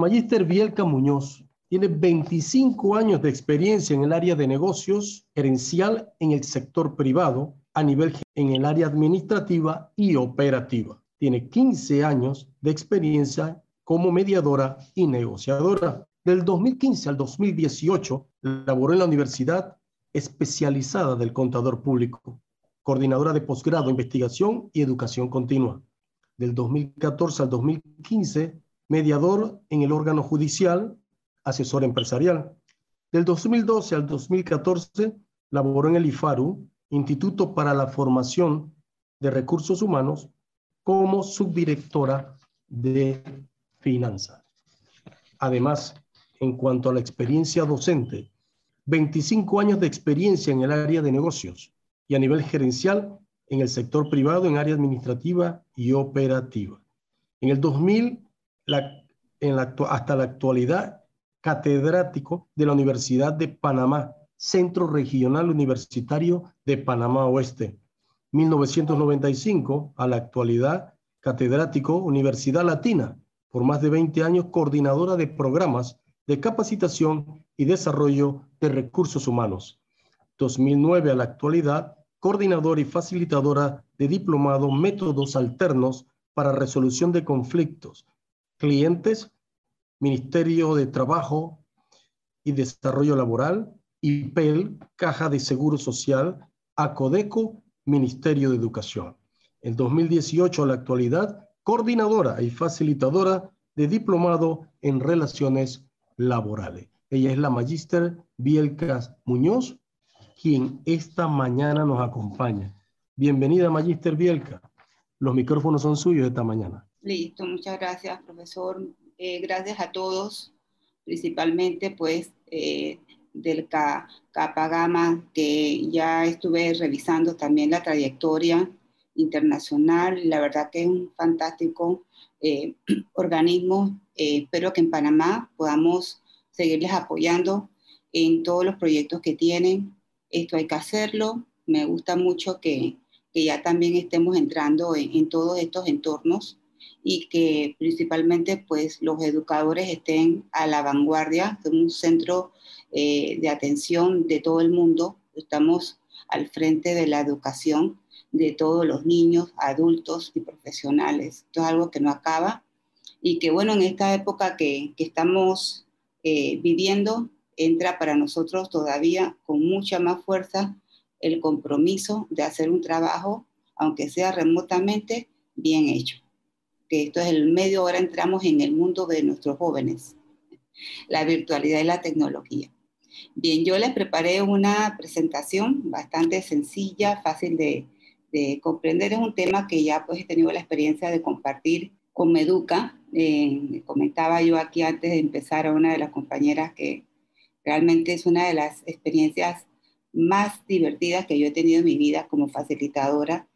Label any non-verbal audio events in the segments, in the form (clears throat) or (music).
Magíster Bielka Muñoz tiene 25 años de experiencia en el área de negocios gerencial en el sector privado a nivel en el área administrativa y operativa. Tiene 15 años de experiencia como mediadora y negociadora. Del 2015 al 2018 laboró en la Universidad Especializada del Contador Público, coordinadora de posgrado, investigación y educación continua. Del 2014 al 2015, mediador en el órgano judicial, asesor empresarial. Del 2012 al 2014, laboró en el IFARU, Instituto para la Formación de Recursos Humanos, como subdirectora de finanzas. Además, en cuanto a la experiencia docente, 25 años de experiencia en el área de negocios y a nivel gerencial en el sector privado en área administrativa y operativa. En el 2000, hasta la actualidad, catedrático de la Universidad de Panamá, Centro Regional Universitario de Panamá Oeste. 1995 a la actualidad, catedrático Universidad Latina, por más de 20 años coordinadora de programas de capacitación y desarrollo de recursos humanos. 2009 a la actualidad, coordinadora y facilitadora de diplomado Métodos Alternos para Resolución de Conflictos, clientes, Ministerio de Trabajo y Desarrollo Laboral, IPEL, Caja de Seguro Social, ACODECO, Ministerio de Educación. En 2018 a la actualidad, coordinadora y facilitadora de diplomado en relaciones laborales. Ella es la magíster Bielka Muñoz, quien esta mañana nos acompaña. Bienvenida, magíster Bielka. Los micrófonos son suyos esta mañana. Listo, muchas gracias, profesor. Eh, gracias a todos, principalmente pues eh, del Capagama, que ya estuve revisando también la trayectoria internacional. La verdad que es un fantástico eh, (clears throat) organismo. espero que en Panamá podamos seguirles apoyando en todos los proyectos que tienen. Esto hay que hacerlo. Me gusta mucho que, que ya también estemos entrando en, en todos estos entornos y que principalmente pues los educadores estén a la vanguardia de un centro eh, de atención de todo el mundo. Estamos al frente de la educación de todos los niños, adultos y profesionales. Esto es algo que no acaba y que bueno, en esta época que, que estamos eh, viviendo, entra para nosotros todavía con mucha más fuerza el compromiso de hacer un trabajo, aunque sea remotamente, bien hecho que esto es el medio, ahora entramos en el mundo de nuestros jóvenes, la virtualidad y la tecnología. Bien, yo les preparé una presentación bastante sencilla, fácil de, comprender. Es un tema que ya pues he tenido la experiencia de compartir con Meduca. Eh, comentaba yo aquí antes de empezar a una de las compañeras que realmente es una de las experiencias más divertidas que yo he tenido en mi vida como facilitadora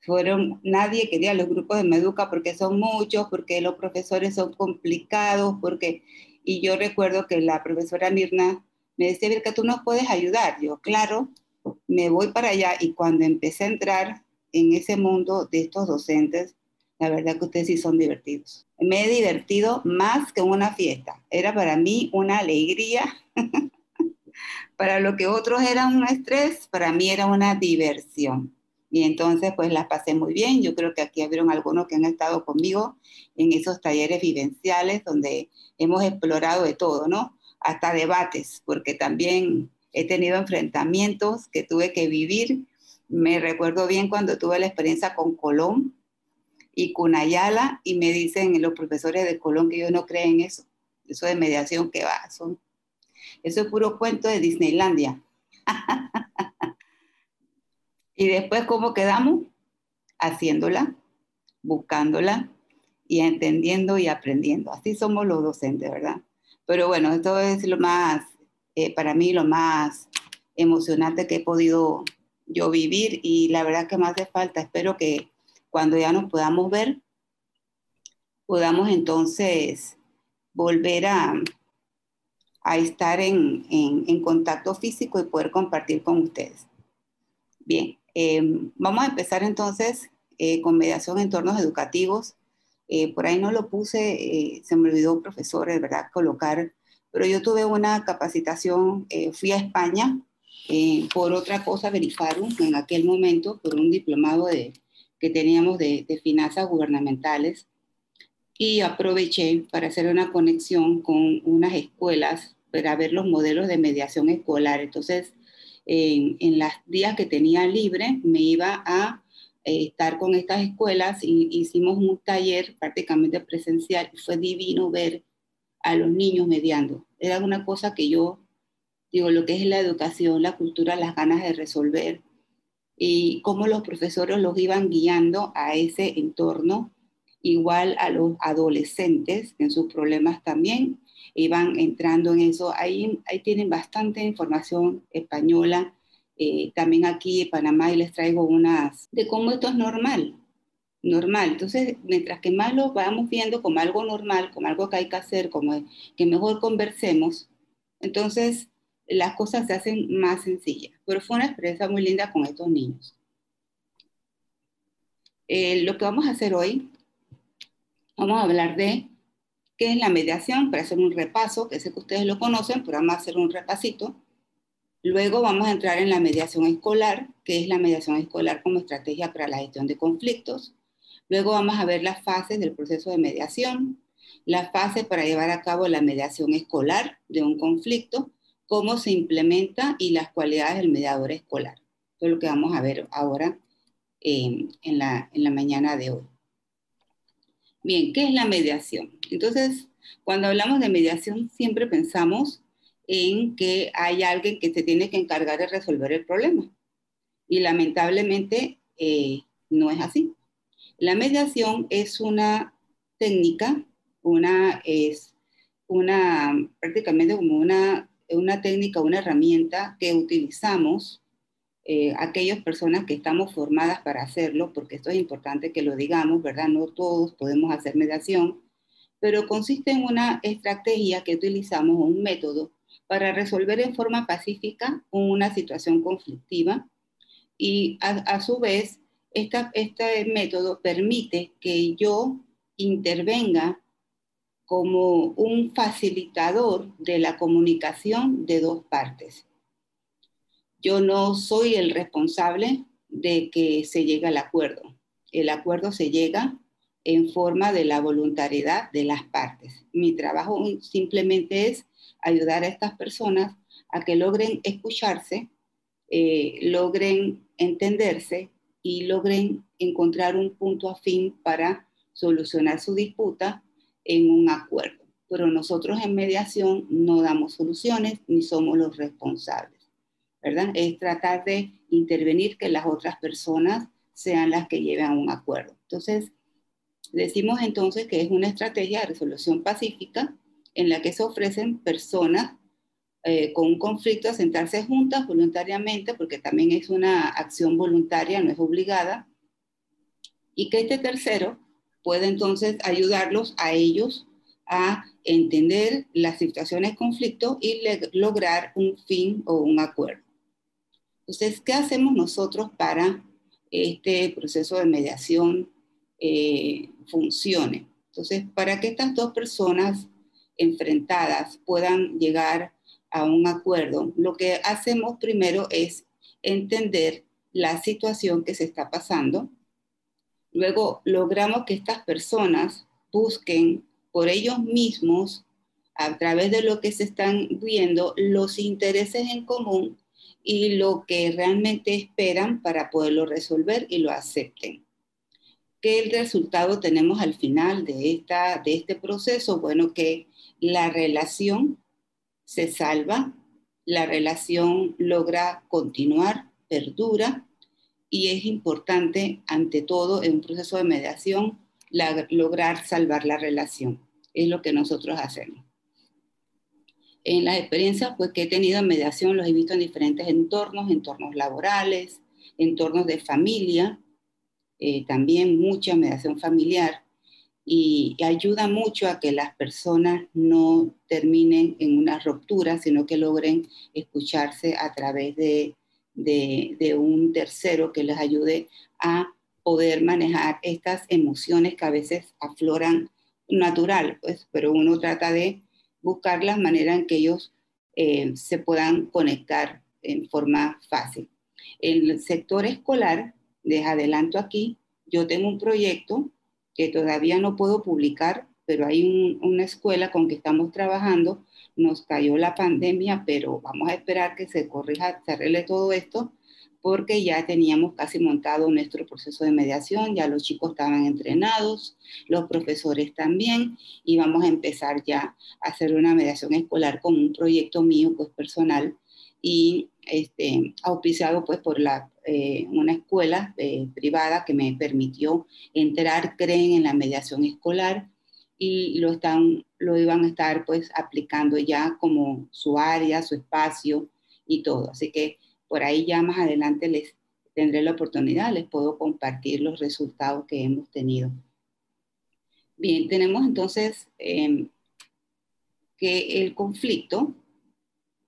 fueron, nadie quería los grupos de Meduca porque son muchos, porque los profesores son complicados, porque, y yo recuerdo que la profesora Mirna me decía, que tú nos puedes ayudar. Yo, claro, me voy para allá y cuando empecé a entrar en ese mundo de estos docentes, la verdad que ustedes sí son divertidos. Me he divertido más que una fiesta. Era para mí una alegría. (laughs) para lo que otros eran un estrés, para mí era una diversión. Y entonces, pues las pasé muy bien. Yo creo que aquí habieron algunos que han estado conmigo en esos talleres vivenciales donde hemos explorado de todo, ¿no? Hasta debates, porque también he tenido enfrentamientos que tuve que vivir. Me recuerdo bien cuando tuve la experiencia con Colón y con Ayala y me dicen los profesores de Colón que yo no creo en eso. Eso de mediación que va, son, eso es puro cuento de Disneylandia. (laughs) Y después, ¿cómo quedamos? Haciéndola, buscándola y entendiendo y aprendiendo. Así somos los docentes, ¿verdad? Pero bueno, esto es lo más, eh, para mí, lo más emocionante que he podido yo vivir y la verdad que me hace falta. Espero que cuando ya nos podamos ver, podamos entonces volver a, a estar en, en, en contacto físico y poder compartir con ustedes. Bien, Em, vamos a empezar entonces eh, con mediación en entornos educativos. Eh, por ahí no lo puse, eh, se me olvidó, profesor, verdad, colocar, pero yo tuve una capacitación, eh, fui a España por otra cosa, Verifarum, en aquel momento, por un diplomado de, que teníamos de, de finanzas gubernamentales, y aproveché para hacer una conexión con unas escuelas para ver los modelos de mediación escolar. Entonces, en, en los días que tenía libre, me iba a eh, estar con estas escuelas y hicimos un taller prácticamente presencial fue divino ver a los niños mediando. Era una cosa que yo digo, lo que es la educación, la cultura, las ganas de resolver y cómo los profesores los iban guiando a ese entorno, igual a los adolescentes en sus problemas también iban entrando en eso. Ahí, ahí tienen bastante información española eh, también aquí en Panamá y les traigo unas de cómo esto es normal, normal. Entonces, mientras que más lo vamos viendo como algo normal, como algo que hay que hacer, como que mejor conversemos, entonces las cosas se hacen más sencillas. Pero fue una experiencia muy linda con estos niños. Eh, lo que vamos a hacer hoy, vamos a hablar de qué es la mediación, para hacer un repaso, que sé que ustedes lo conocen, pero vamos a hacer un repasito Luego vamos a entrar en la mediación escolar, que es la mediación escolar como estrategia para la gestión de conflictos. Luego vamos a ver las fases del proceso de mediación, las fases para llevar a cabo la mediación escolar de un conflicto, cómo se implementa y las cualidades del mediador escolar. Eso es lo que vamos a ver ahora en, la, en la mañana de hoy. Bien, ¿qué es la mediación? Entonces, cuando hablamos de mediación, siempre pensamos en que hay alguien que se tiene que encargar de resolver el problema. Y lamentablemente eh, no es así. La mediación es una técnica, una, es una, prácticamente como una, una técnica, una herramienta que utilizamos eh, aquellas personas que estamos formadas para hacerlo, porque esto es importante que lo digamos, ¿verdad? No todos podemos hacer mediación, pero consiste en una estrategia que utilizamos, un método para resolver en forma pacífica una situación conflictiva y a, su vez este método permite que yo intervenga como un facilitador de la comunicación de dos partes. Yo no soy el responsable de que se llegue al acuerdo. El acuerdo se llega en forma de la voluntariedad de las partes. Mi trabajo simplemente es ayudar a estas personas a que logren escucharse, eh, logren entenderse y logren encontrar un punto afín para solucionar su disputa en un acuerdo. Pero nosotros en mediación no damos soluciones ni somos los responsables, Es tratar de intervenir que las otras personas sean las que lleven a un acuerdo. Entonces, decimos entonces que es una estrategia de resolución pacífica en la que se ofrecen personas eh, con un conflicto a sentarse juntas voluntariamente, porque también es una acción voluntaria, no es obligada, y que este tercero puede entonces ayudarlos a ellos a entender las situaciones de conflicto y lograr un fin o un acuerdo. Entonces, ¿qué hacemos nosotros para este proceso de mediación eh, funcione? Entonces, para que estas dos personas enfrentadas puedan llegar a un acuerdo, lo que hacemos primero es entender la situación que se está pasando. Luego logramos que estas personas busquen por ellos mismos, a través de lo que se están viendo, los intereses en común y lo que realmente esperan para poderlo resolver y lo acepten. ¿Qué resultado tenemos al final de, esta, de este proceso? Bueno, que la relación se salva, la relación logra continuar, perdura y es importante, ante todo, en un proceso de mediación, lograr salvar la relación. Es lo que nosotros hacemos. En las experiencias pues, que he tenido en mediación, los he visto en diferentes entornos, entornos laborales, entornos de familia, eh, también mucha mediación familiar y, ayuda mucho a que las personas no terminen en una ruptura, sino que logren escucharse a través de, de, un tercero que les ayude a poder manejar estas emociones que a veces afloran natural, pues, pero uno trata de buscar las maneras en que ellos eh, se puedan conectar en forma fácil. En el sector escolar, les adelanto aquí, yo tengo un proyecto que todavía no puedo publicar, pero hay una escuela con que estamos trabajando. Nos cayó la pandemia, pero vamos a esperar que se corrija, se arregle todo esto porque ya teníamos casi montado nuestro proceso de mediación, ya los chicos estaban entrenados, los profesores también, y vamos a empezar ya a hacer una mediación escolar con un proyecto mío, pues personal, y este, auspiciado pues por eh, una escuela eh, privada que me permitió entrar, creen en la mediación escolar, y lo, están, lo iban a estar pues aplicando ya como su área, su espacio y todo. Así que por ahí ya más adelante les tendré la oportunidad, les puedo compartir los resultados que hemos tenido. Bien, tenemos entonces em, que el conflicto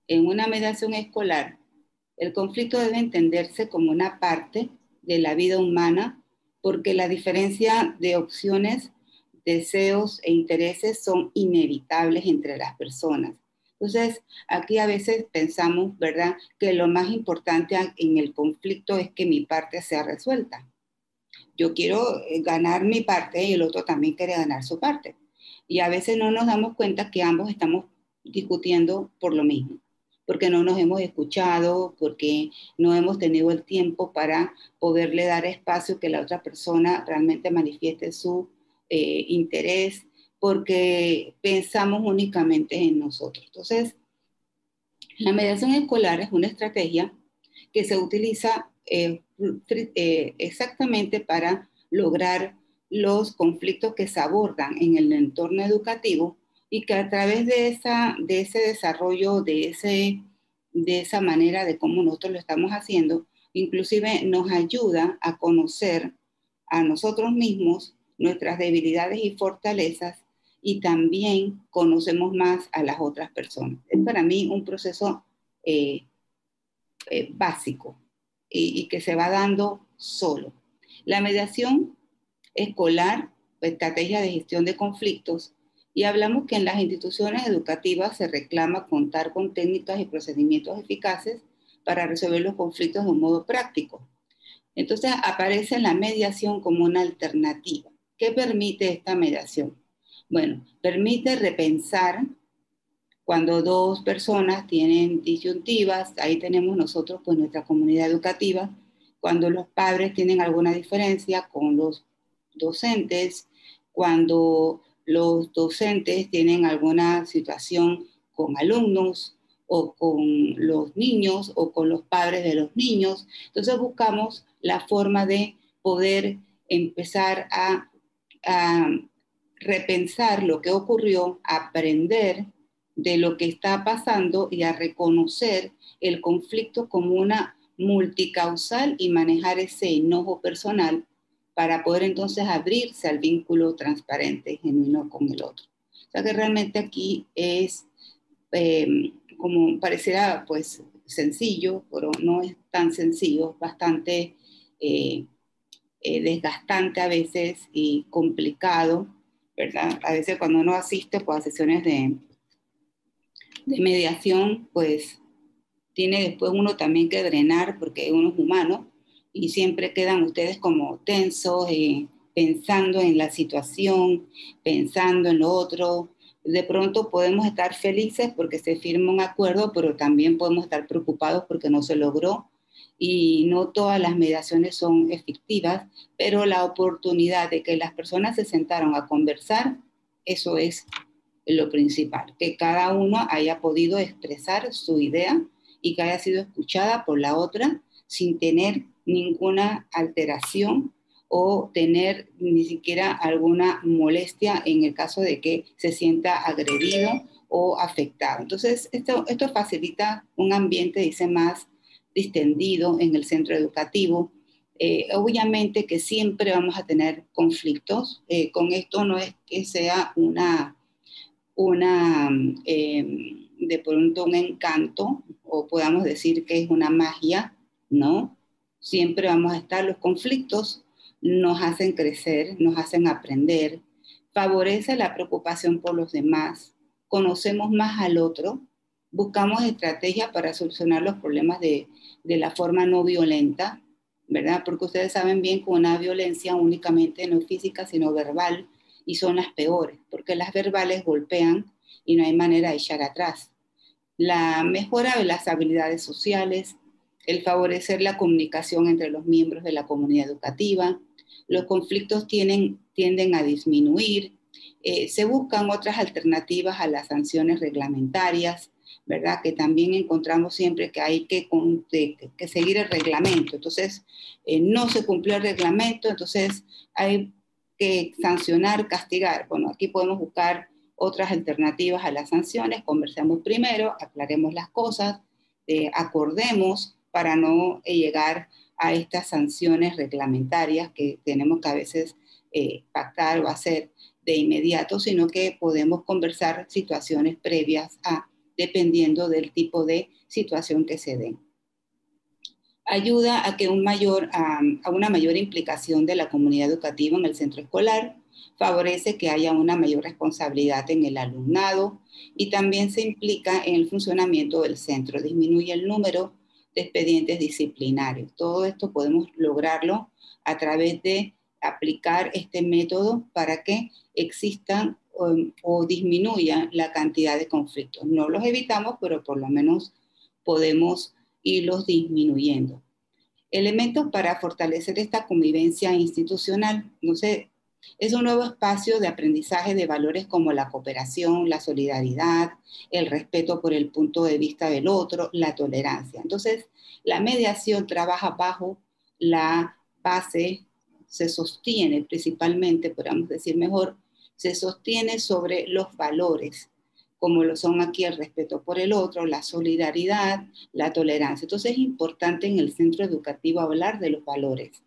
en una mediación escolar, el conflicto debe entenderse como una parte de la vida humana porque la diferencia de opciones, deseos e intereses son inevitables entre las personas entonces, aquí a veces pensamos, ¿verdad?, que lo más importante en el conflicto es que mi parte sea resuelta. Yo quiero eh, ganar mi parte y el otro también quiere ganar su parte. Y a veces no nos damos cuenta que ambos estamos discutiendo por lo mismo, porque no nos hemos escuchado, porque no hemos tenido el tiempo para poderle dar espacio que la otra persona realmente manifieste su eh, interés porque pensamos únicamente en nosotros. Entonces, la mediación escolar es una estrategia que se utiliza eh, eh, exactamente para lograr los conflictos que se abordan en el entorno educativo y que a través de, esa, de ese desarrollo, de, ese, de esa manera de cómo nosotros lo estamos haciendo, inclusive nos ayuda a conocer a nosotros mismos, nuestras debilidades y fortalezas y también conocemos más a las otras personas. Es para mí un proceso eh, eh, básico y, que se va dando solo. La mediación escolar, estrategia de gestión de conflictos, y hablamos que en las instituciones educativas se reclama contar con técnicas y procedimientos eficaces para resolver los conflictos de un modo práctico. Entonces aparece la mediación como una alternativa. ¿Qué permite esta mediación? Bueno, permite repensar cuando dos personas tienen disyuntivas, ahí tenemos nosotros pues nuestra comunidad educativa, cuando los padres tienen alguna diferencia con los docentes, cuando los docentes tienen alguna situación con alumnos o con los niños o con los padres de los niños. Entonces buscamos la forma de poder empezar a, a repensar lo que ocurrió, aprender de lo que está pasando y a reconocer el conflicto como una multicausal y manejar ese enojo personal para poder entonces abrirse al vínculo transparente, genuino con el otro. O sea que realmente aquí es eh, como pareciera pues sencillo, pero no es tan sencillo, bastante eh, eh, desgastante a veces y complicado a veces cuando uno asiste pues, a sesiones de, de mediación, pues tiene después uno también que drenar porque uno es humano y siempre quedan ustedes como tensos, eh, pensando en la situación, pensando en lo otro. De pronto podemos estar felices porque se firma un acuerdo, pero también podemos estar preocupados porque no se logró y no todas las mediaciones son efectivas, pero la oportunidad de que las personas se sentaron a conversar, eso es lo principal, que cada uno haya podido expresar su idea y que haya sido escuchada por la otra sin tener ninguna alteración o tener ni siquiera alguna molestia en el caso de que se sienta agredido o afectado. Entonces, esto, facilita un ambiente, dice, más distendido en el centro educativo. Eh, obviamente que siempre vamos a tener conflictos. Eh, con esto no es que sea una, una em, de pronto un encanto o podamos decir que es una magia, ¿no? Siempre vamos a estar los conflictos, nos hacen crecer, nos hacen aprender, favorece la preocupación por los demás, conocemos más al otro, buscamos estrategias para solucionar los problemas de, de la forma no violenta, ¿verdad? Porque ustedes saben bien que una violencia únicamente no es física, sino verbal, y son las peores, porque las verbales golpean y no hay manera de echar atrás. La mejora de las habilidades sociales, el favorecer la comunicación entre los miembros de la comunidad educativa, los conflictos tienden, tienden a disminuir, eh, se buscan otras alternativas a las sanciones reglamentarias, ¿verdad? Que también encontramos siempre que hay que, que seguir el reglamento. Entonces, eh, no se cumplió el reglamento, entonces hay que sancionar, castigar. Bueno, aquí podemos buscar otras alternativas a las sanciones, conversemos primero, aclaremos las cosas, eh, acordemos para no llegar a estas sanciones reglamentarias que tenemos que a veces eh, pactar o hacer de inmediato, sino que podemos conversar situaciones previas a, dependiendo del tipo de situación que se den. Ayuda a, que un mayor, a, una mayor implicación de la comunidad educativa en el centro escolar, favorece que haya una mayor responsabilidad en el alumnado y también se implica en el funcionamiento del centro, disminuye el número de expedientes disciplinarios. Todo esto podemos lograrlo a través de aplicar este método para que existan um, o, disminuya la cantidad de conflictos. No los evitamos, pero por lo menos podemos irlos disminuyendo. Elementos para fortalecer esta convivencia institucional. No sé, es un nuevo espacio de aprendizaje de valores como la cooperación, la solidaridad, el respeto por el punto de vista del otro, la tolerancia. Entonces, la mediación trabaja bajo la base se sostiene principalmente, podríamos decir mejor, se sostiene sobre los valores, como lo son aquí el respeto por el otro, la solidaridad, la tolerancia. Entonces es importante en el centro educativo hablar de los valores,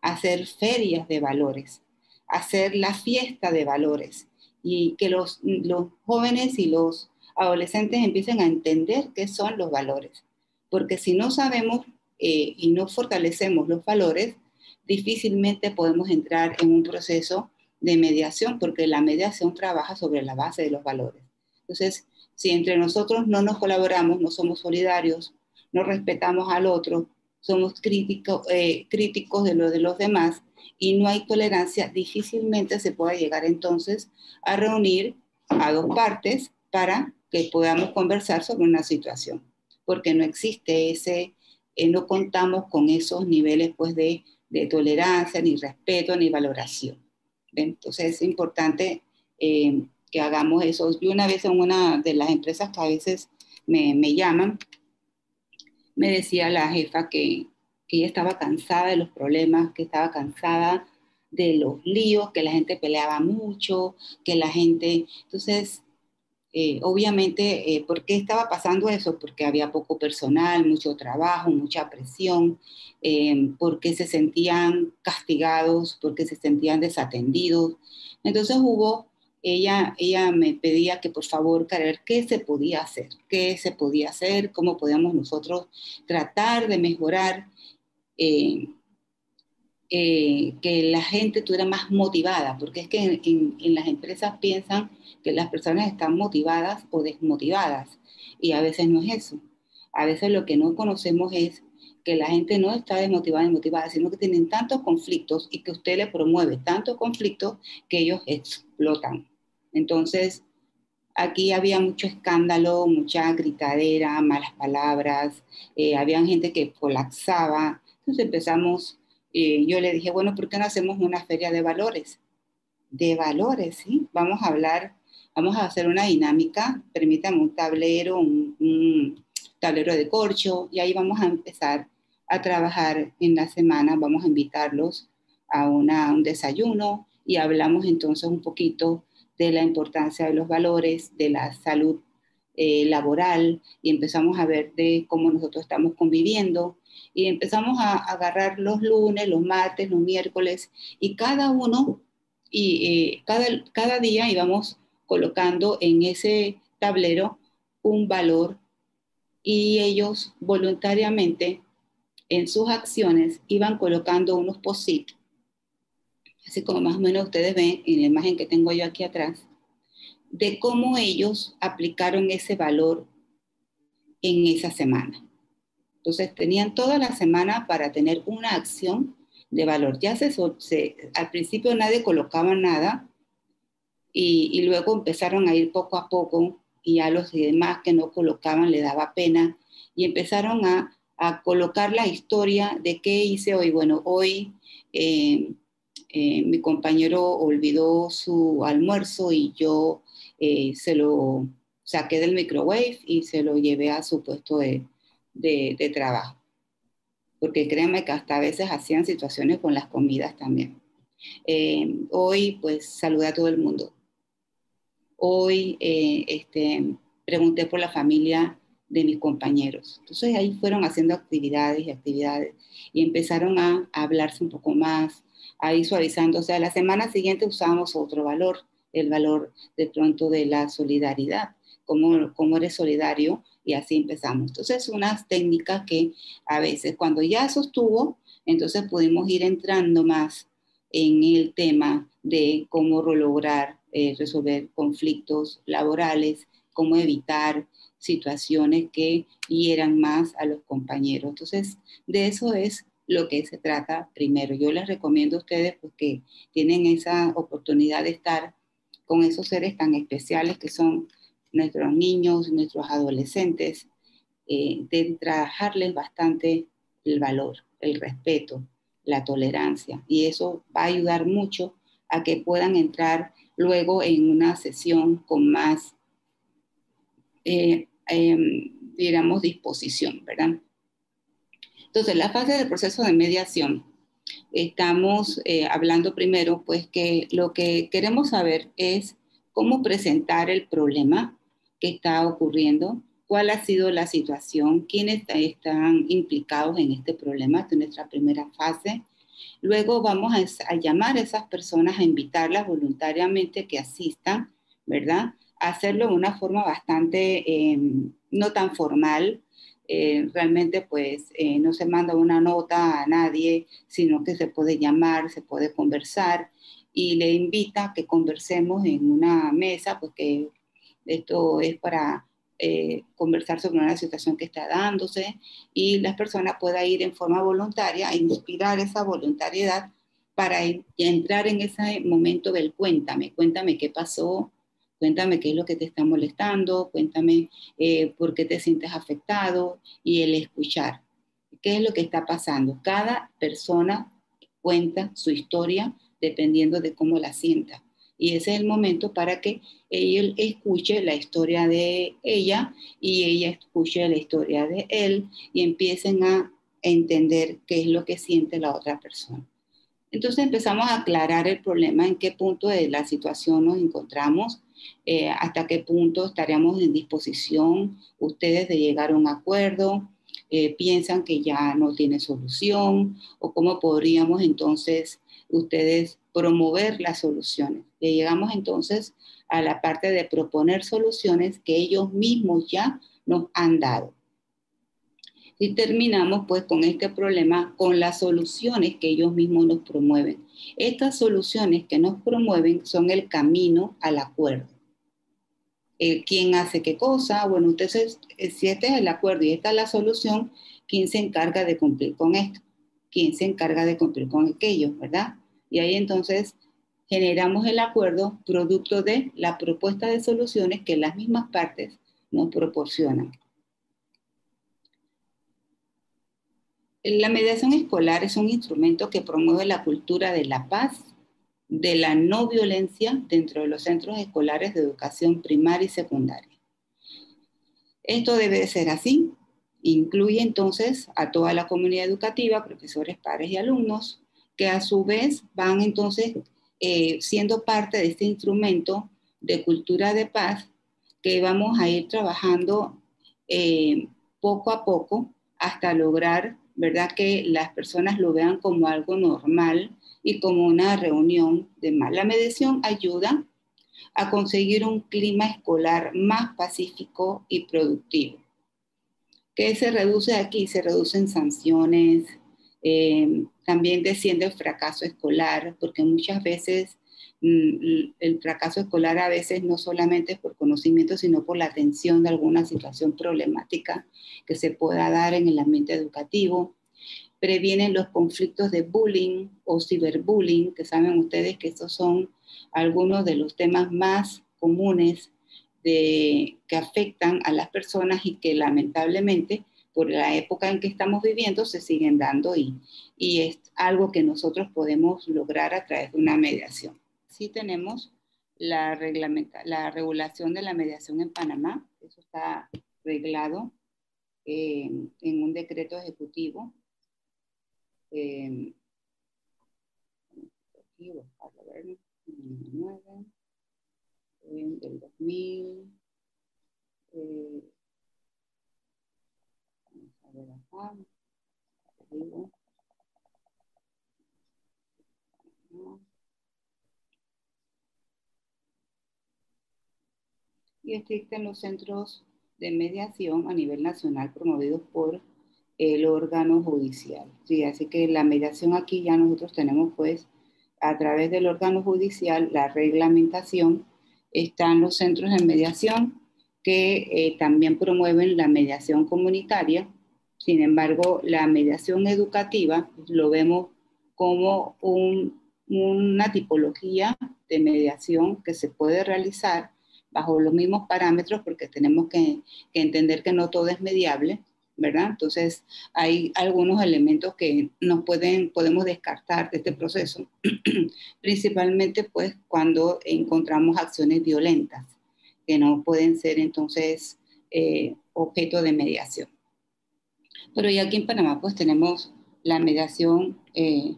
hacer ferias de valores, hacer la fiesta de valores y que los, los jóvenes y los adolescentes empiecen a entender qué son los valores. Porque si no sabemos eh, y no fortalecemos los valores, difícilmente podemos entrar en un proceso de mediación, porque la mediación trabaja sobre la base de los valores. Entonces, si entre nosotros no nos colaboramos, no somos solidarios, no respetamos al otro, somos crítico, eh, críticos de lo de los demás y no hay tolerancia, difícilmente se pueda llegar entonces a reunir a dos partes para que podamos conversar sobre una situación, porque no existe ese, eh, no contamos con esos niveles pues de de tolerancia, ni respeto, ni valoración. Entonces es importante eh, que hagamos eso. Yo una vez en una de las empresas que a veces me, me llaman, me decía la jefa que, que ella estaba cansada de los problemas, que estaba cansada de los líos, que la gente peleaba mucho, que la gente... Entonces, eh, obviamente, eh, ¿por qué estaba pasando eso? Porque había poco personal, mucho trabajo, mucha presión, eh, porque se sentían castigados, porque se sentían desatendidos. Entonces hubo, ella, ella me pedía que por favor, ver ¿qué se podía hacer? ¿Qué se podía hacer? ¿Cómo podíamos nosotros tratar de mejorar? Eh, que la gente estuviera más motivada, porque es que en, las empresas piensan que las personas están motivadas o desmotivadas, y a veces no es eso. A veces lo que no conocemos es que la gente no está desmotivada y motivada, sino que tienen tantos conflictos y que usted le promueve tantos conflictos que ellos explotan. Entonces, aquí había mucho escándalo, mucha gritadera, malas palabras, eh, había gente que colapsaba. Entonces empezamos y yo le dije, bueno, ¿por qué no hacemos una feria de valores? De valores, ¿sí? Vamos a hablar, vamos a hacer una dinámica, permítame un tablero, un, tablero de corcho, y ahí vamos a empezar a trabajar en la semana, vamos a invitarlos a una, un desayuno y hablamos entonces un poquito de la importancia de los valores, de la salud eh, laboral y empezamos a ver de cómo nosotros estamos conviviendo y empezamos a, agarrar los lunes, los martes, los miércoles y cada uno y eh, cada, cada día íbamos colocando en ese tablero un valor y ellos voluntariamente en sus acciones iban colocando unos posit así como más o menos ustedes ven en la imagen que tengo yo aquí atrás, de cómo ellos aplicaron ese valor en esa semana. Entonces tenían toda la semana para tener una acción de valor. Ya se, al principio nadie colocaba nada y, y, luego empezaron a ir poco a poco y a los demás que no colocaban le daba pena y empezaron a, a colocar la historia de qué hice hoy. Bueno, hoy eh, eh, mi compañero olvidó su almuerzo y yo eh, se lo saqué del microwave y se lo llevé a su puesto de, de, trabajo. Porque créanme que hasta a veces hacían situaciones con las comidas también. hoy pues saludé a todo el mundo. Hoy este, pregunté por la familia de mis compañeros. Entonces ahí fueron haciendo actividades y actividades y empezaron a, hablarse un poco más, a ir suavizando. O sea, la semana siguiente usamos otro valor, el valor de pronto de la solidaridad, cómo, cómo eres solidario y así empezamos. Entonces, unas técnicas que a veces cuando ya sostuvo, entonces pudimos ir entrando más en el tema de cómo lograr eh, resolver conflictos laborales, cómo evitar situaciones que hieran más a los compañeros. Entonces, de eso es lo que se trata primero. Yo les recomiendo a ustedes pues, que tienen esa oportunidad de estar con esos seres tan especiales que son nuestros niños, nuestros adolescentes, eh, de trabajarles bastante el valor, el respeto, la tolerancia. Y eso va a ayudar mucho a que puedan entrar luego en una sesión con más eh, eh, digamos, disposición, ¿verdad? Entonces, la fase del proceso de mediación, estamos eh, hablando primero, pues que lo que queremos saber es cómo presentar el problema que está ocurriendo, cuál ha sido la situación, quiénes están implicados en este problema, esta es nuestra primera fase. Luego vamos a, a llamar a esas personas, a invitarlas voluntariamente que asistan, ¿verdad? hacerlo de una forma bastante eh, no tan formal. Eh, realmente pues eh, no se manda una nota a nadie, sino que se puede llamar, se puede conversar y le invita a que conversemos en una mesa, porque esto es para conversar sobre una situación que está dándose y las personas puedan ir en forma voluntaria a inspirar esa voluntariedad para entrar en ese momento del cuéntame, cuéntame qué pasó, Cuéntame qué es lo que te está molestando, cuéntame eh, por qué te sientes afectado y el escuchar. ¿Qué es lo que está pasando? Cada persona cuenta su historia dependiendo de cómo la sienta. Y ese es el momento para que él escuche la historia de ella y ella escuche la historia de él y empiecen a entender qué es lo que siente la otra persona. Entonces empezamos a aclarar el problema, en qué punto de la situación nos encontramos, eh, hasta qué punto estaríamos en disposición ustedes de llegar a un acuerdo, eh, piensan que ya no tiene solución o cómo podríamos entonces ustedes promover las soluciones. Y llegamos entonces a la parte de proponer soluciones que ellos mismos ya nos han dado. Y terminamos pues con este problema, con las soluciones que ellos mismos nos promueven. Estas soluciones que nos promueven son el camino al acuerdo. Eh, quién hace qué cosa, bueno, entonces, eh, si este es el acuerdo y esta es la solución, ¿quién se encarga de cumplir con esto? ¿Quién se encarga de cumplir con aquello, verdad? Y ahí entonces generamos el acuerdo producto de la propuesta de soluciones que las mismas partes nos proporcionan. La mediación escolar es un instrumento que promueve la cultura de la paz de la no violencia dentro de los centros escolares de educación primaria y secundaria. Esto debe ser así. Incluye entonces a toda la comunidad educativa, profesores, padres y alumnos, que a su vez van entonces eh, siendo parte de este instrumento de cultura de paz que vamos a ir trabajando eh, poco a poco hasta lograr, ¿verdad? Que las personas lo vean como algo normal y como una reunión de más. La mediación ayuda a conseguir un clima escolar más pacífico y productivo. ¿Qué se reduce aquí? Se reducen sanciones, Eh, también desciende el fracaso escolar, porque muchas veces mm, el fracaso escolar a veces no solamente es por conocimiento, sino por la atención de alguna situación problemática que se pueda dar en el ambiente educativo. Previenen los conflictos de bullying o ciberbullying, que saben ustedes que estos son algunos de los temas más comunes de, que afectan a las personas y que lamentablemente por la época en que estamos viviendo se siguen dando y, y es algo que nosotros podemos lograr a través de una mediación. Sí tenemos la, la regulación de la mediación en Panamá, eso está reglado eh, en un decreto ejecutivo. Eh, del 2000. Eh, vamos a ver acá. Y existen los centros de mediación a nivel nacional promovidos por el órgano judicial. Sí, así que la mediación aquí ya nosotros tenemos pues a través del órgano judicial la reglamentación están los centros de mediación que eh, también promueven la mediación comunitaria. Sin embargo, la mediación educativa lo vemos como una tipología de mediación que se puede realizar bajo los mismos parámetros porque tenemos que, entender que no todo es mediable, ¿verdad? Entonces, hay algunos elementos que nos pueden, podemos descartar de este proceso, (clears throat) principalmente pues cuando encontramos acciones violentas que no pueden ser entonces eh, objeto de mediación. Pero ya aquí en Panamá pues tenemos la mediación eh,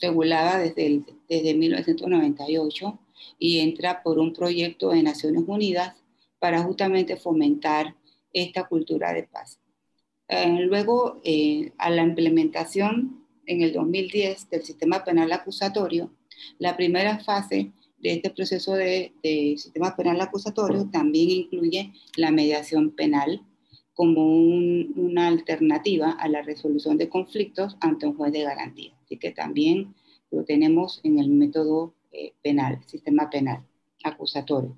regulada desde, desde 1998 y entra por un proyecto de Naciones Unidas para justamente fomentar esta cultura de paz. Eh, luego, eh, a la implementación en el 2010 del sistema penal acusatorio, la primera fase de este proceso de, sistema penal acusatorio también incluye la mediación penal como una alternativa a la resolución de conflictos ante un juez de garantía. Así que también lo tenemos en el método eh, penal, sistema penal acusatorio.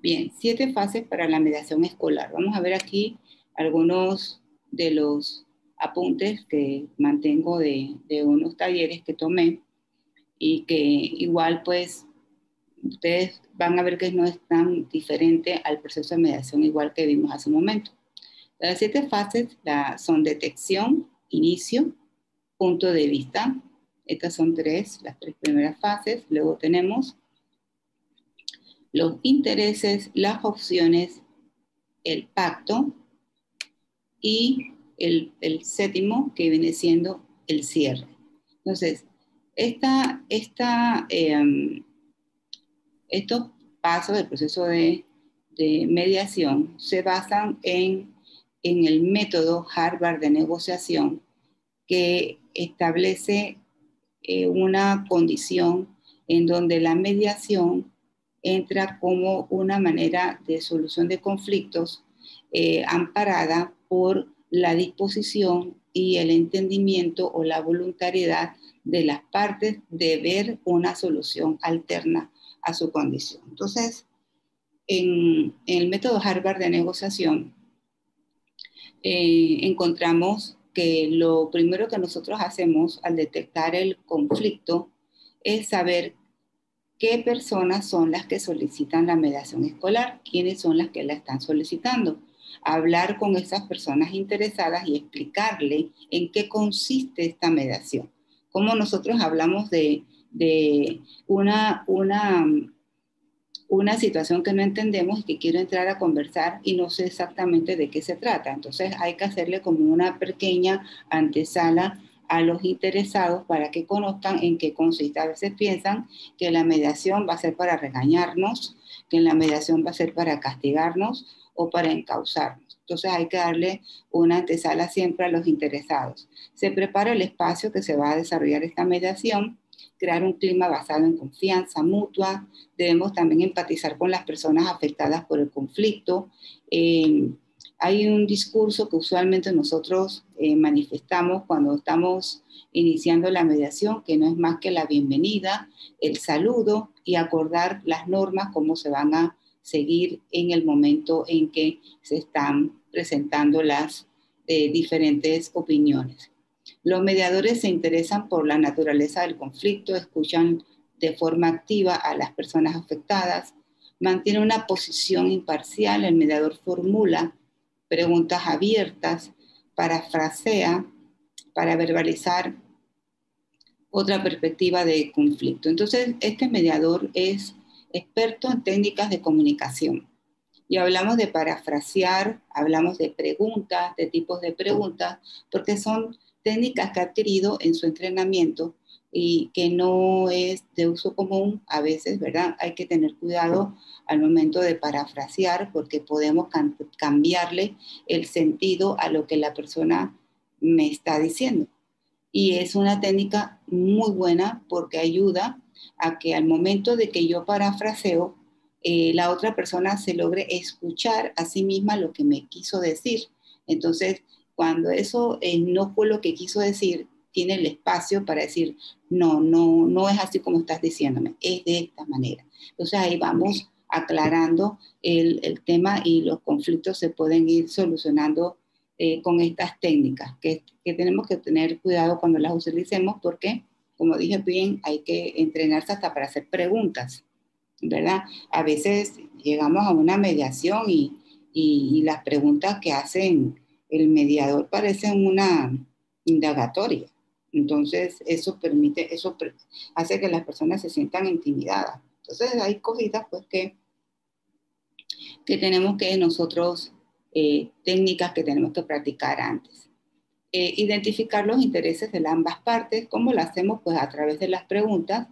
Bien, siete fases para la mediación escolar. Vamos a ver aquí algunos de los apuntes que mantengo de, unos talleres que tomé y que igual pues ustedes van a ver que no es tan diferente al proceso de mediación igual que vimos hace un momento. Las siete fases son detección, inicio, punto de vista. Estas son tres, las tres primeras fases. Luego tenemos los intereses, las opciones, el pacto y el, séptimo que viene siendo el cierre. Entonces, esta, esta, em, estos pasos del proceso de, mediación se basan en, en el método Harvard de negociación que establece eh, una condición en donde la mediación entra como una manera de solución de conflictos eh, amparada por la disposición y el entendimiento o la voluntariedad de las partes de ver una solución alterna a su condición. Entonces, en, el método Harvard de negociación, eh, encontramos que lo primero que nosotros hacemos al detectar el conflicto es saber qué personas son las que solicitan la mediación escolar, quiénes son las que la están solicitando hablar con esas personas interesadas y explicarle en qué consiste esta mediación. Como nosotros hablamos de, una, una, una situación que no entendemos y que quiero entrar a conversar y no sé exactamente de qué se trata. Entonces hay que hacerle como una pequeña antesala a los interesados para que conozcan en qué consiste. A veces piensan que la mediación va a ser para regañarnos, que la mediación va a ser para castigarnos o para encauzarnos. Entonces hay que darle una antesala siempre a los interesados. Se prepara el espacio que se va a desarrollar esta mediación, crear un clima basado en confianza mutua. Debemos también empatizar con las personas afectadas por el conflicto. Eh, hay un discurso que usualmente nosotros eh, manifestamos cuando estamos iniciando la mediación, que no es más que la bienvenida, el saludo y acordar las normas, cómo se van a seguir en el momento en que se están presentando las eh, diferentes opiniones. Los mediadores se interesan por la naturaleza del conflicto, escuchan de forma activa a las personas afectadas, mantiene una posición imparcial, el mediador formula preguntas abiertas, parafrasea para verbalizar otra perspectiva de conflicto. Entonces, este mediador es experto en técnicas de comunicación. Y hablamos de parafrasear, hablamos de preguntas, de tipos de preguntas, porque son técnicas que ha adquirido en su entrenamiento y que no es de uso común a veces, ¿verdad? Hay que tener cuidado al momento de parafrasear porque podemos cambiarle el sentido a lo que la persona me está diciendo. Y es una técnica muy buena porque ayuda a que al momento de que yo parafraseo, eh, la otra persona se logre escuchar a sí misma lo que me quiso decir. Entonces, cuando eso eh, no fue lo que quiso decir, tiene el espacio para decir, no, no, no es así como estás diciéndome, es de esta manera. Entonces ahí vamos aclarando el, el tema y los conflictos se pueden ir solucionando eh, con estas técnicas, que, que, tenemos que tener cuidado cuando las utilicemos porque, como dije bien, hay que entrenarse hasta para hacer preguntas, ¿verdad? A veces llegamos a una mediación y, y, las preguntas que hacen el mediador parecen una indagatoria. Entonces, eso permite, eso hace que las personas se sientan intimidadas. Entonces, hay cositas pues que, que tenemos que nosotros eh, técnicas que tenemos que practicar antes. Eh, identificar los intereses de ambas partes, ¿cómo lo hacemos? Pues a través de las preguntas.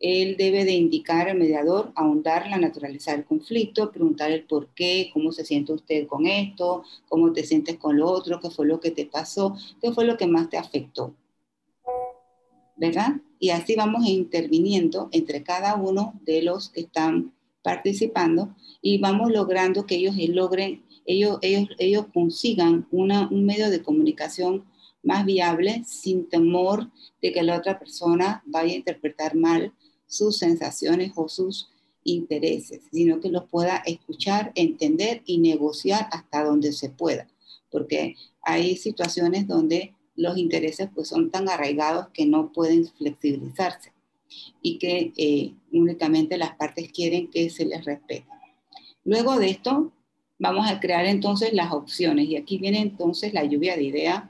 Él debe de indicar al mediador, ahondar la naturaleza del conflicto, preguntar el por qué, cómo se siente usted con esto, cómo te sientes con lo otro, qué fue lo que te pasó, qué fue lo que más te afectó. ¿Verdad? Y así vamos interviniendo entre cada uno de los que están participando y vamos logrando que ellos logren ellos, ellos, consigan un medio de comunicación más viable sin temor de que la otra persona vaya a interpretar mal sus sensaciones o sus intereses, sino que los pueda escuchar, entender y negociar hasta donde se pueda, porque hay situaciones donde los intereses pues son tan arraigados que no pueden flexibilizarse y que eh, únicamente las partes quieren que se les respete. Luego de esto, vamos a crear entonces las opciones y aquí viene entonces la lluvia de ideas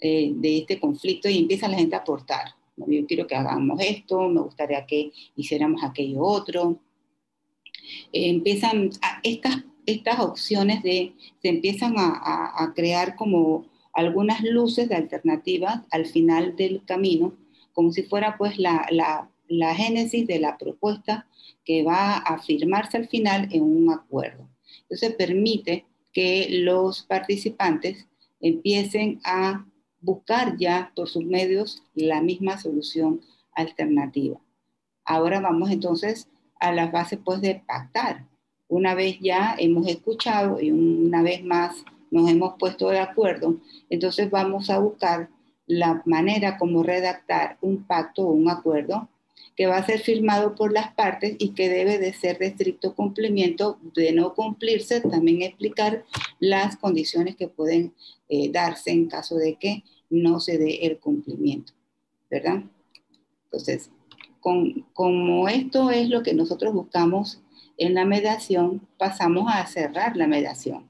eh, de este conflicto y empieza la gente a aportar. Yo quiero que hagamos esto, me gustaría que hiciéramos aquello otro. Eh, empiezan estas, estas opciones de, se empiezan a, a, crear como algunas luces de alternativas al final del camino, como si fuera pues la, la, la génesis de la propuesta que va a firmarse al final en un acuerdo. Entonces permite que los participantes empiecen a buscar ya por sus medios la misma solución alternativa. Ahora vamos entonces a las bases pues de pactar. Una vez ya hemos escuchado y una vez más nos hemos puesto de acuerdo, entonces vamos a buscar la manera como redactar un pacto o un acuerdo que va a ser firmado por las partes y que debe de ser de estricto cumplimiento. De no cumplirse, también explicar las condiciones que pueden eh, darse en caso de que no se dé el cumplimiento, ¿verdad? Entonces, con, como esto es lo que nosotros buscamos en la mediación, pasamos a cerrar la mediación.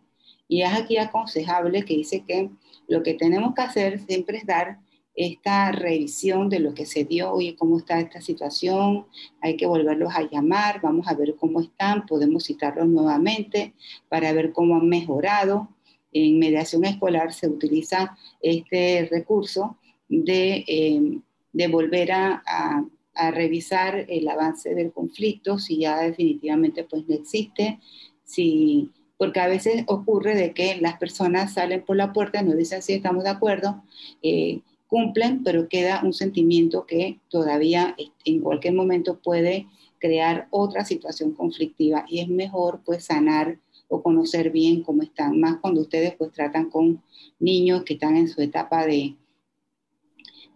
Y es aquí aconsejable que dice que lo que tenemos que hacer siempre es dar esta revisión de lo que se dio, oye, cómo está esta situación, hay que volverlos a llamar, vamos a ver cómo están, podemos citarlos nuevamente para ver cómo han mejorado. En mediación escolar se utiliza este recurso de, eh, de volver a, a, a, revisar el avance del conflicto, si ya definitivamente pues no existe, si, porque a veces ocurre de que las personas salen por la puerta, nos dicen si estamos de acuerdo, eh, cumplen, pero queda un sentimiento que todavía en cualquier momento puede crear otra situación conflictiva y es mejor pues sanar o conocer bien cómo están, más cuando ustedes pues tratan con niños que están en su etapa de,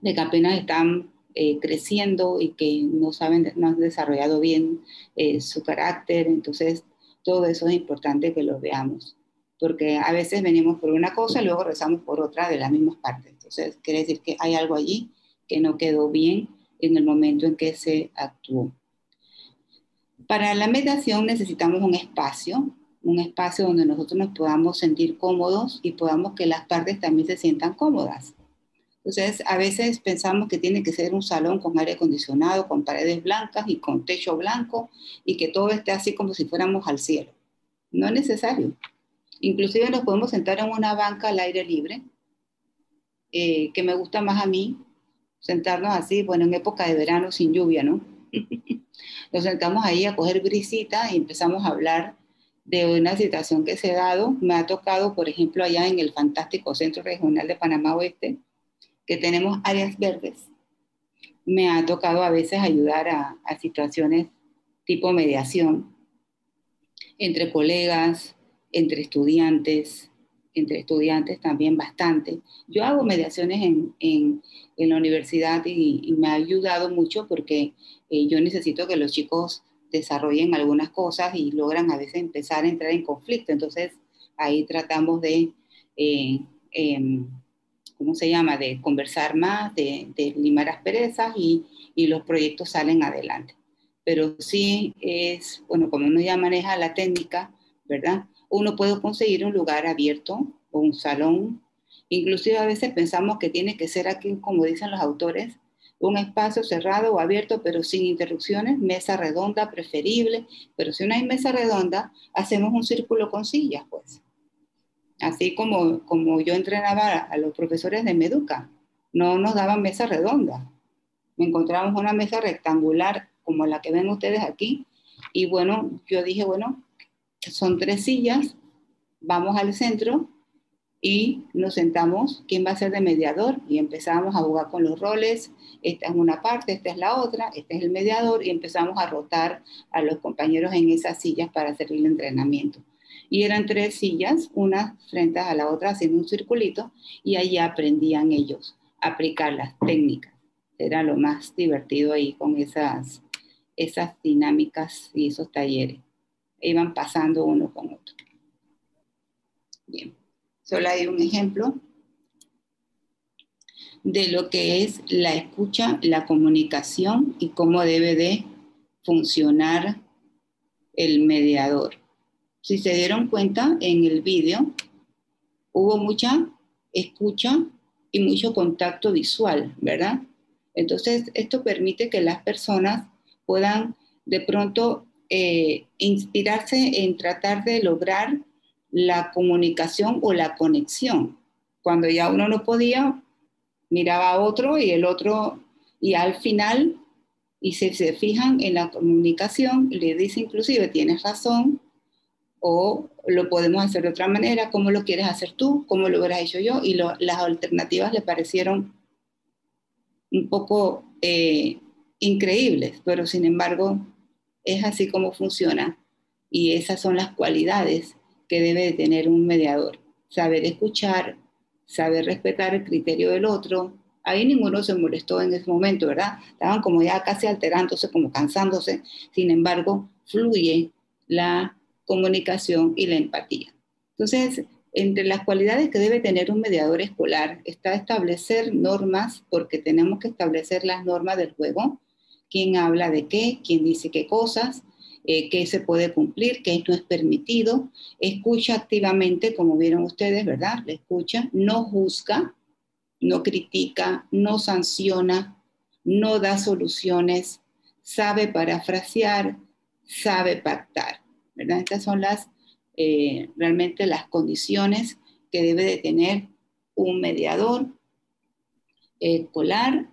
de que apenas están eh, creciendo y que no saben, no han desarrollado bien eh, su carácter, entonces todo eso es importante que lo veamos, porque a veces venimos por una cosa y luego rezamos por otra de las mismas partes, entonces quiere decir que hay algo allí que no quedó bien en el momento en que se actuó. Para la meditación necesitamos un espacio, un espacio donde nosotros nos podamos sentir cómodos y podamos que las partes también se sientan cómodas. Entonces, a veces pensamos que tiene que ser un salón con aire acondicionado, con paredes blancas y con techo blanco y que todo esté así como si fuéramos al cielo. No es necesario. Inclusive nos podemos sentar en una banca al aire libre, eh, que me gusta más a mí, sentarnos así, bueno, en época de verano sin lluvia, ¿no? (laughs) Nos sentamos ahí a coger brisita y empezamos a hablar de una situación que se ha dado. Me ha tocado, por ejemplo, allá en el fantástico Centro Regional de Panamá Oeste, que tenemos áreas verdes. Me ha tocado a veces ayudar a, situaciones tipo mediación entre colegas, entre estudiantes, entre estudiantes también bastante. Yo hago mediaciones en, en, la universidad y, me ha ayudado mucho porque eh, yo necesito que los chicos desarrollen algunas cosas y logran a veces empezar a entrar en conflicto. Entonces ahí tratamos de eh, em, ¿cómo se llama?, de conversar más, de, limar asperezas y, y los proyectos salen adelante. Pero sí es, bueno, como uno ya maneja la técnica, ¿verdad? Uno puede conseguir un lugar abierto o un salón. Inclusive a veces pensamos que tiene que ser aquí, como dicen los autores, un espacio cerrado o abierto, pero sin interrupciones, mesa redonda preferible, pero si no hay mesa redonda, hacemos un círculo con sillas, pues así como, como yo entrenaba a los profesores de Meduca, no nos daban mesa redonda. Encontramos una mesa rectangular como la que ven ustedes aquí. Y bueno, yo dije, bueno, son tres sillas, vamos al centro y nos sentamos, ¿quién va a ser de mediador? Y empezamos a jugar con los roles, esta es una parte, esta es la otra, este es el mediador y empezamos a rotar a los compañeros en esas sillas para hacer el entrenamiento y eran tres sillas, una frente a la otra haciendo un circulito y ahí aprendían ellos a aplicar las técnicas. Era lo más divertido ahí con esas, esas dinámicas y esos talleres. Iban pasando uno con otro. Bien, solo hay un ejemplo de lo que es la escucha, la comunicación y cómo debe de funcionar el mediador. Si se dieron cuenta en el vídeo, hubo mucha escucha y mucho contacto visual, ¿verdad? Entonces, esto permite que las personas puedan de pronto eh, inspirarse en tratar de lograr la comunicación o la conexión. Cuando ya uno no podía, miraba a otro y el otro, y al final, y si se fijan en la comunicación, le dice inclusive, tienes razón, o lo podemos hacer de otra manera, cómo lo quieres hacer tú, cómo lo hubieras hecho yo, y las alternativas le parecieron un poco eh, increíbles, pero sin embargo es así como funciona y esas son las cualidades que debe de tener un mediador, saber escuchar, saber respetar el criterio del otro. Ahí ninguno se molestó en ese momento, ¿verdad? Estaban como ya casi alterándose, como cansándose. Sin embargo, fluye la comunicación y la empatía. Entonces, entre las cualidades que debe tener un mediador escolar está establecer normas, porque tenemos que establecer las normas del juego, quién habla de qué, quién dice qué cosas, eh, qué se puede cumplir, qué no es permitido, escucha activamente, como vieron ustedes, ¿verdad? Le escucha, no juzga, no critica, no sanciona, no da soluciones, sabe parafrasear, sabe pactar. Estas son las, eh, realmente las condiciones que debe de tener un mediador escolar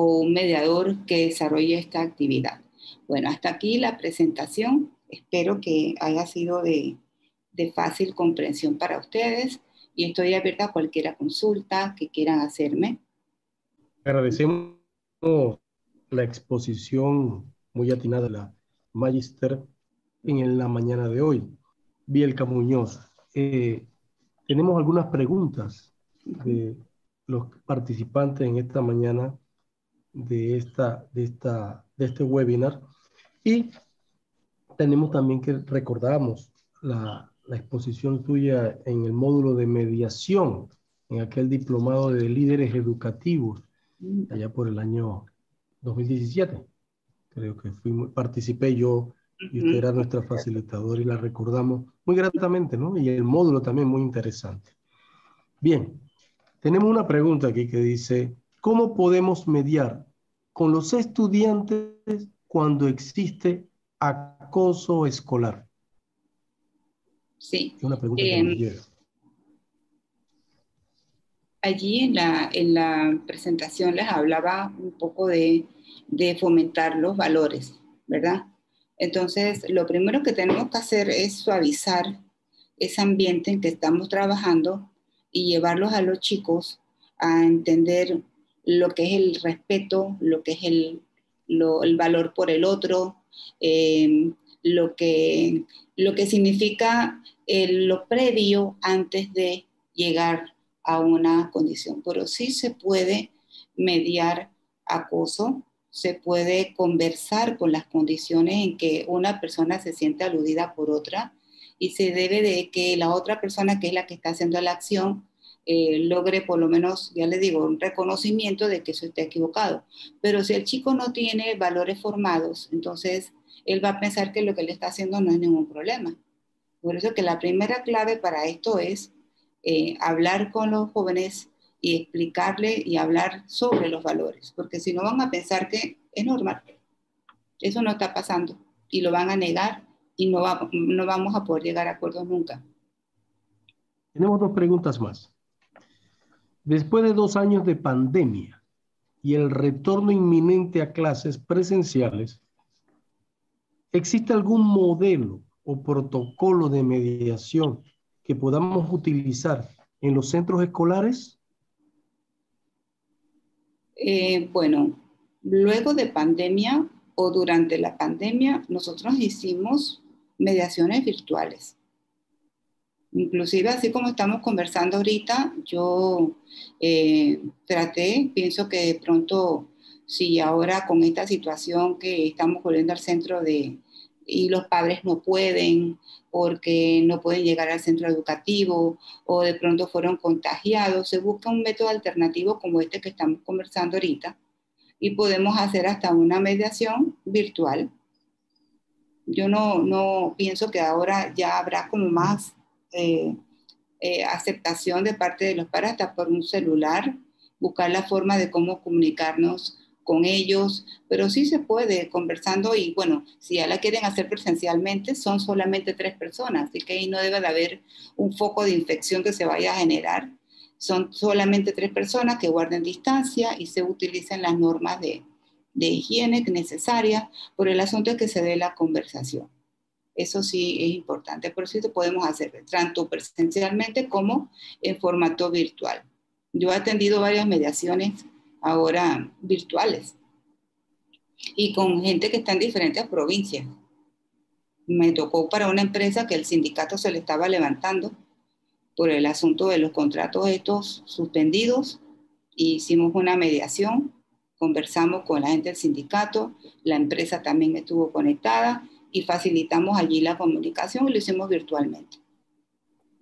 o un mediador que desarrolle esta actividad. Bueno, hasta aquí la presentación. Espero que haya sido de, de fácil comprensión para ustedes y estoy abierta a cualquier consulta que quieran hacerme. Agradecemos la exposición muy atinada de la Magister en la mañana de hoy. Bielka Muñoz. Eh, tenemos algunas preguntas de los participantes en esta mañana de, esta, de, esta, de este webinar. Y tenemos también que recordamos la, la exposición tuya en el módulo de mediación, en aquel diplomado de líderes educativos, allá por el año 2017. Creo que fui, participé yo y usted era nuestra facilitadora y la recordamos muy gratamente, ¿no? Y el módulo también muy interesante. Bien, tenemos una pregunta aquí que dice, ¿cómo podemos mediar con los estudiantes cuando existe acoso escolar? Sí. Es una pregunta que me llega. Allí en la, en la presentación les hablaba un poco de, de fomentar los valores, ¿verdad? Entonces, lo primero que tenemos que hacer es suavizar ese ambiente en que estamos trabajando y llevarlos a los chicos a entender lo que es el respeto, lo que es el, el valor por el otro, eh, lo, que, lo que significa lo previo antes de llegar a una condición. Pero sí se puede mediar acoso, se puede conversar con las condiciones en que una persona se siente aludida por otra y se debe de que la otra persona que es la que está haciendo la acción eh, logre por lo menos, ya le digo, un reconocimiento de que eso está equivocado. Pero si el chico no tiene valores formados, entonces él va a pensar que lo que le está haciendo no es ningún problema. Por eso que la primera clave para esto es eh, hablar con los jóvenes y explicarle y hablar sobre los valores, porque si no van a pensar que es normal. Eso no está pasando y lo van a negar y no, no vamos a poder llegar a acuerdos nunca. Tenemos dos preguntas más. Después de dos años de pandemia y el retorno inminente a clases presenciales, ¿existe algún modelo o protocolo de mediación que podamos utilizar en los centros escolares? Eh, bueno, luego de pandemia o durante la pandemia, nosotros hicimos mediaciones virtuales. Inclusive, así como estamos conversando ahorita, yo eh, traté, pienso que de pronto, si ahora con esta situación que estamos volviendo al centro de, y los padres no pueden porque no pueden llegar al centro educativo o de pronto fueron contagiados. Se busca un método alternativo como este que estamos conversando ahorita y podemos hacer hasta una mediación virtual. Yo no, no pienso que ahora ya habrá como más eh, eh, aceptación de parte de los padres por un celular, buscar la forma de cómo comunicarnos con ellos, pero sí se puede conversando y bueno, si ya la quieren hacer presencialmente, son solamente tres personas, así que ahí no debe de haber un foco de infección que se vaya a generar. Son solamente tres personas que guarden distancia y se utilicen las normas de, de higiene necesarias por el asunto de que se dé la conversación. Eso sí es importante, por eso podemos hacer tanto presencialmente como en formato virtual. Yo he atendido varias mediaciones ahora virtuales y con gente que está en diferentes provincias. Me tocó para una empresa que el sindicato se le estaba levantando por el asunto de los contratos estos suspendidos. Hicimos una mediación, conversamos con la gente del sindicato, la empresa también estuvo conectada y facilitamos allí la comunicación y lo hicimos virtualmente.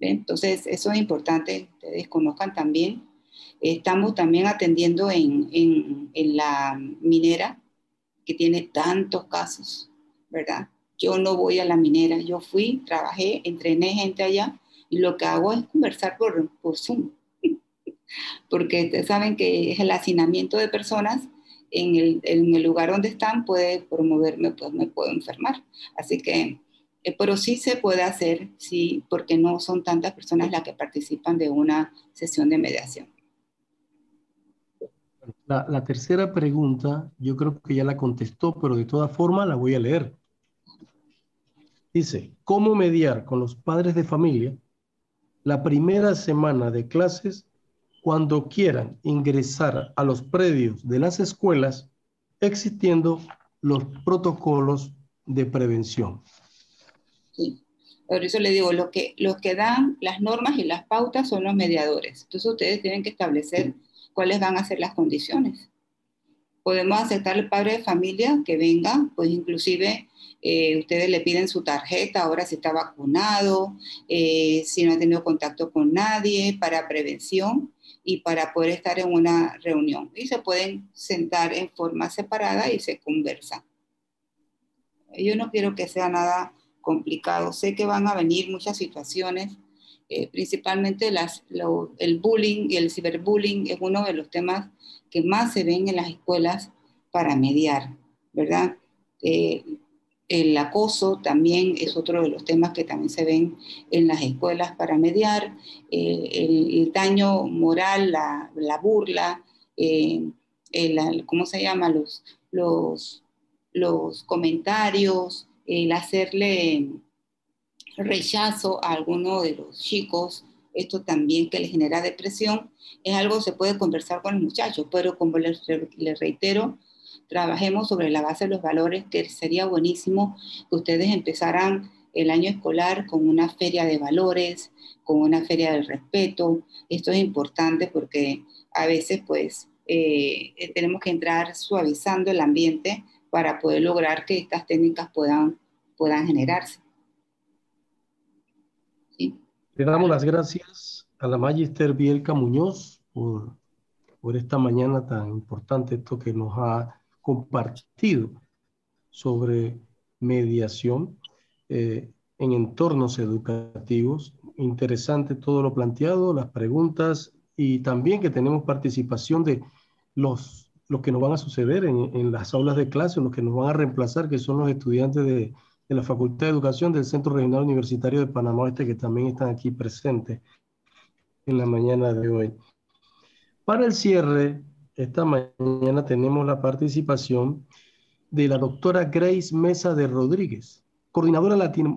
Entonces, eso es importante, ustedes conozcan también Estamos también atendiendo en, en, la minera, que tiene tantos casos, ¿verdad? Yo no voy a la minera, yo fui, trabajé, entrené gente allá y lo que hago es conversar por, por Zoom. (laughs) Porque ustedes saben que es el hacinamiento de personas en el, lugar donde están puede promoverme, pues me puedo enfermar. Así que, eh, pero sí se puede hacer, sí, porque no son tantas personas las que participan de una sesión de mediación. La, tercera pregunta, yo creo que ya la contestó, pero de todas formas la voy a leer. Dice, ¿cómo mediar con los padres de familia la primera semana de clases cuando quieran ingresar a los predios de las escuelas existiendo los protocolos de prevención? Sí. Por eso le digo, lo que, los que dan las normas y las pautas son los mediadores. Entonces ustedes tienen que establecer cuáles van a ser las condiciones. Podemos aceptar al padre de familia que venga, pues inclusive eh, ustedes le piden su tarjeta, ahora si está vacunado, eh, si no ha tenido contacto con nadie, para prevención y para poder estar en una reunión. Y se pueden sentar en forma separada y se conversa. Yo no quiero que sea nada complicado. Sé que van a venir muchas situaciones, eh, principalmente las, el bullying y el ciberbullying es uno de los temas que más se ven en las escuelas para mediar, ¿verdad? El acoso también es otro de los temas que también se ven en las escuelas para mediar, eh, el, daño moral, la, burla, eh, ¿cómo se llama? Los, los, los comentarios, el hacerle rechazo a alguno de los chicos, esto también que le genera depresión, es algo que se puede conversar con los muchachos, pero como les, les reitero, trabajemos sobre la base de los valores, que sería buenísimo que ustedes empezaran el año escolar con una feria de valores, con una feria del respeto. Esto es importante porque a veces pues eh, eh, tenemos que entrar suavizando el ambiente para poder lograr que estas técnicas puedan, puedan generarse. Le damos las gracias a la Magister Bielka Muñoz por, por esta mañana tan importante, esto que nos ha compartido sobre mediación eh, en entornos educativos. Interesante todo lo planteado, las preguntas y también que tenemos participación de los, los que nos van a suceder en, en las aulas de clase, los que nos van a reemplazar, que son los estudiantes de, de la Facultad de Educación del Centro Regional Universitario de Panamá Oeste, que también están aquí presentes en la mañana de hoy. Para el cierre esta mañana tenemos la participación de la doctora Grace Mesa de Rodríguez, coordinadora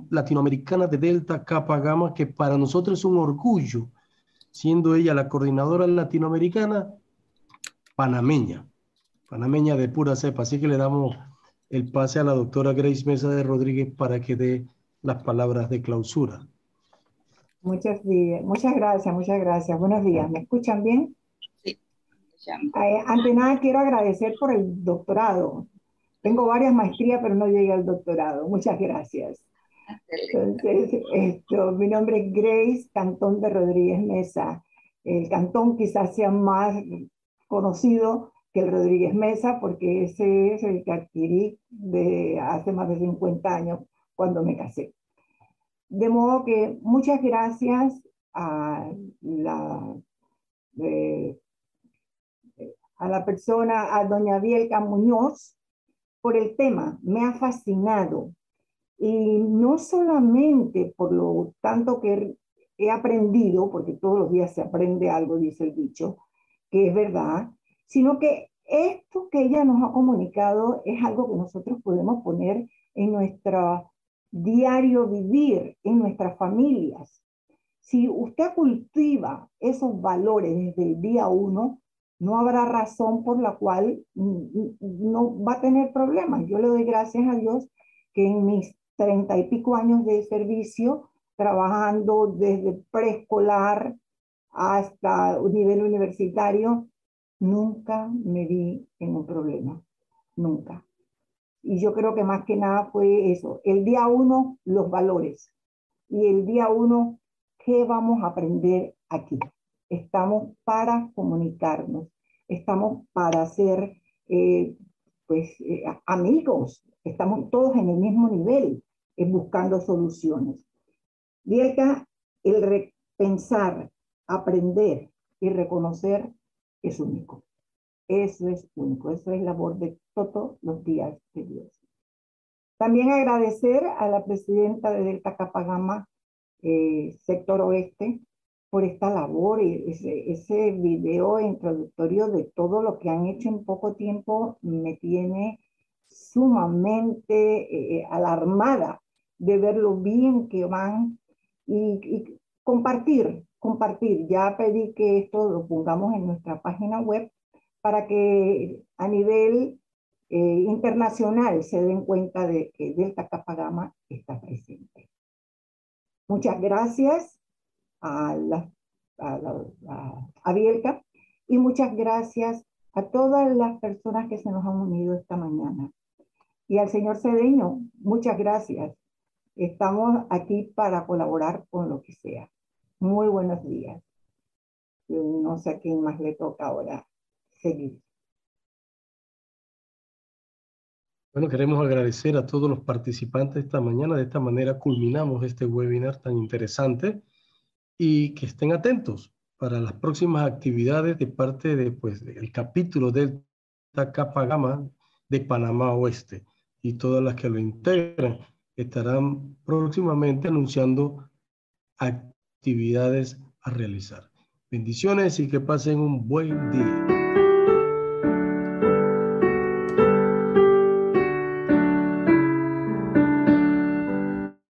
latinoamericana de Delta Kappa Gamma, que para nosotros es un orgullo, siendo ella la coordinadora latinoamericana panameña, panameña de pura cepa. Así que le damos el pase a la doctora Grace Mesa de Rodríguez para que dé las palabras de clausura. Muchas, muchas gracias, muchas gracias. Buenos días. ¿Me escuchan bien? Ante nada quiero agradecer por el doctorado. Tengo varias maestrías, pero no llegué al doctorado. Muchas gracias. Entonces, esto, mi nombre es Grace Cantón de Rodríguez Mesa. El cantón quizás sea más conocido que el Rodríguez Mesa, porque ese es el que adquirí de hace más de 50 años cuando me casé. De modo que muchas gracias a la eh, a la persona, a doña Bielka Muñoz, por el tema. Me ha fascinado. Y no solamente por lo tanto que he aprendido, porque todos los días se aprende algo, dice el dicho, que es verdad, sino que esto que ella nos ha comunicado es algo que nosotros podemos poner en nuestro diario vivir, en nuestras familias. Si usted cultiva esos valores desde el día uno, no habrá razón por la cual no va a tener problemas. Yo le doy gracias a Dios que en mis treinta y pico años de servicio, trabajando desde preescolar hasta nivel universitario, nunca me vi en un problema, nunca. Y yo creo que más que nada fue eso, el día uno, los valores, y el día uno, ¿qué vamos a aprender aquí? Estamos para comunicarnos, estamos para ser eh, pues, eh, amigos, estamos todos en el mismo nivel, eh, buscando soluciones. Dielka, el repensar, aprender y reconocer es único. Eso es único, eso es labor de todos los días de Dios. También agradecer a la presidenta de Delta Capagama, sector oeste, por esta labor y ese, ese video introductorio de todo lo que han hecho en poco tiempo me tiene sumamente eh, alarmada de ver lo bien que van y, compartir, compartir. Ya pedí que esto lo pongamos en nuestra página web para que a nivel eh, internacional se den cuenta de que Delta Gama está presente. Muchas gracias a, la, a, a, y muchas gracias a todas las personas que se nos han unido esta mañana. Y al señor Cedeño, muchas gracias. Estamos aquí para colaborar con lo que sea. Muy buenos días. No sé a quién más le toca ahora seguir. Bueno, queremos agradecer a todos los participantes esta mañana. De esta manera culminamos este webinar tan interesante y que estén atentos para las próximas actividades de parte de, pues, del capítulo del Capa Gama de Panamá Oeste y todas las que lo integran estarán próximamente anunciando actividades a realizar. Bendiciones y que pasen un buen día.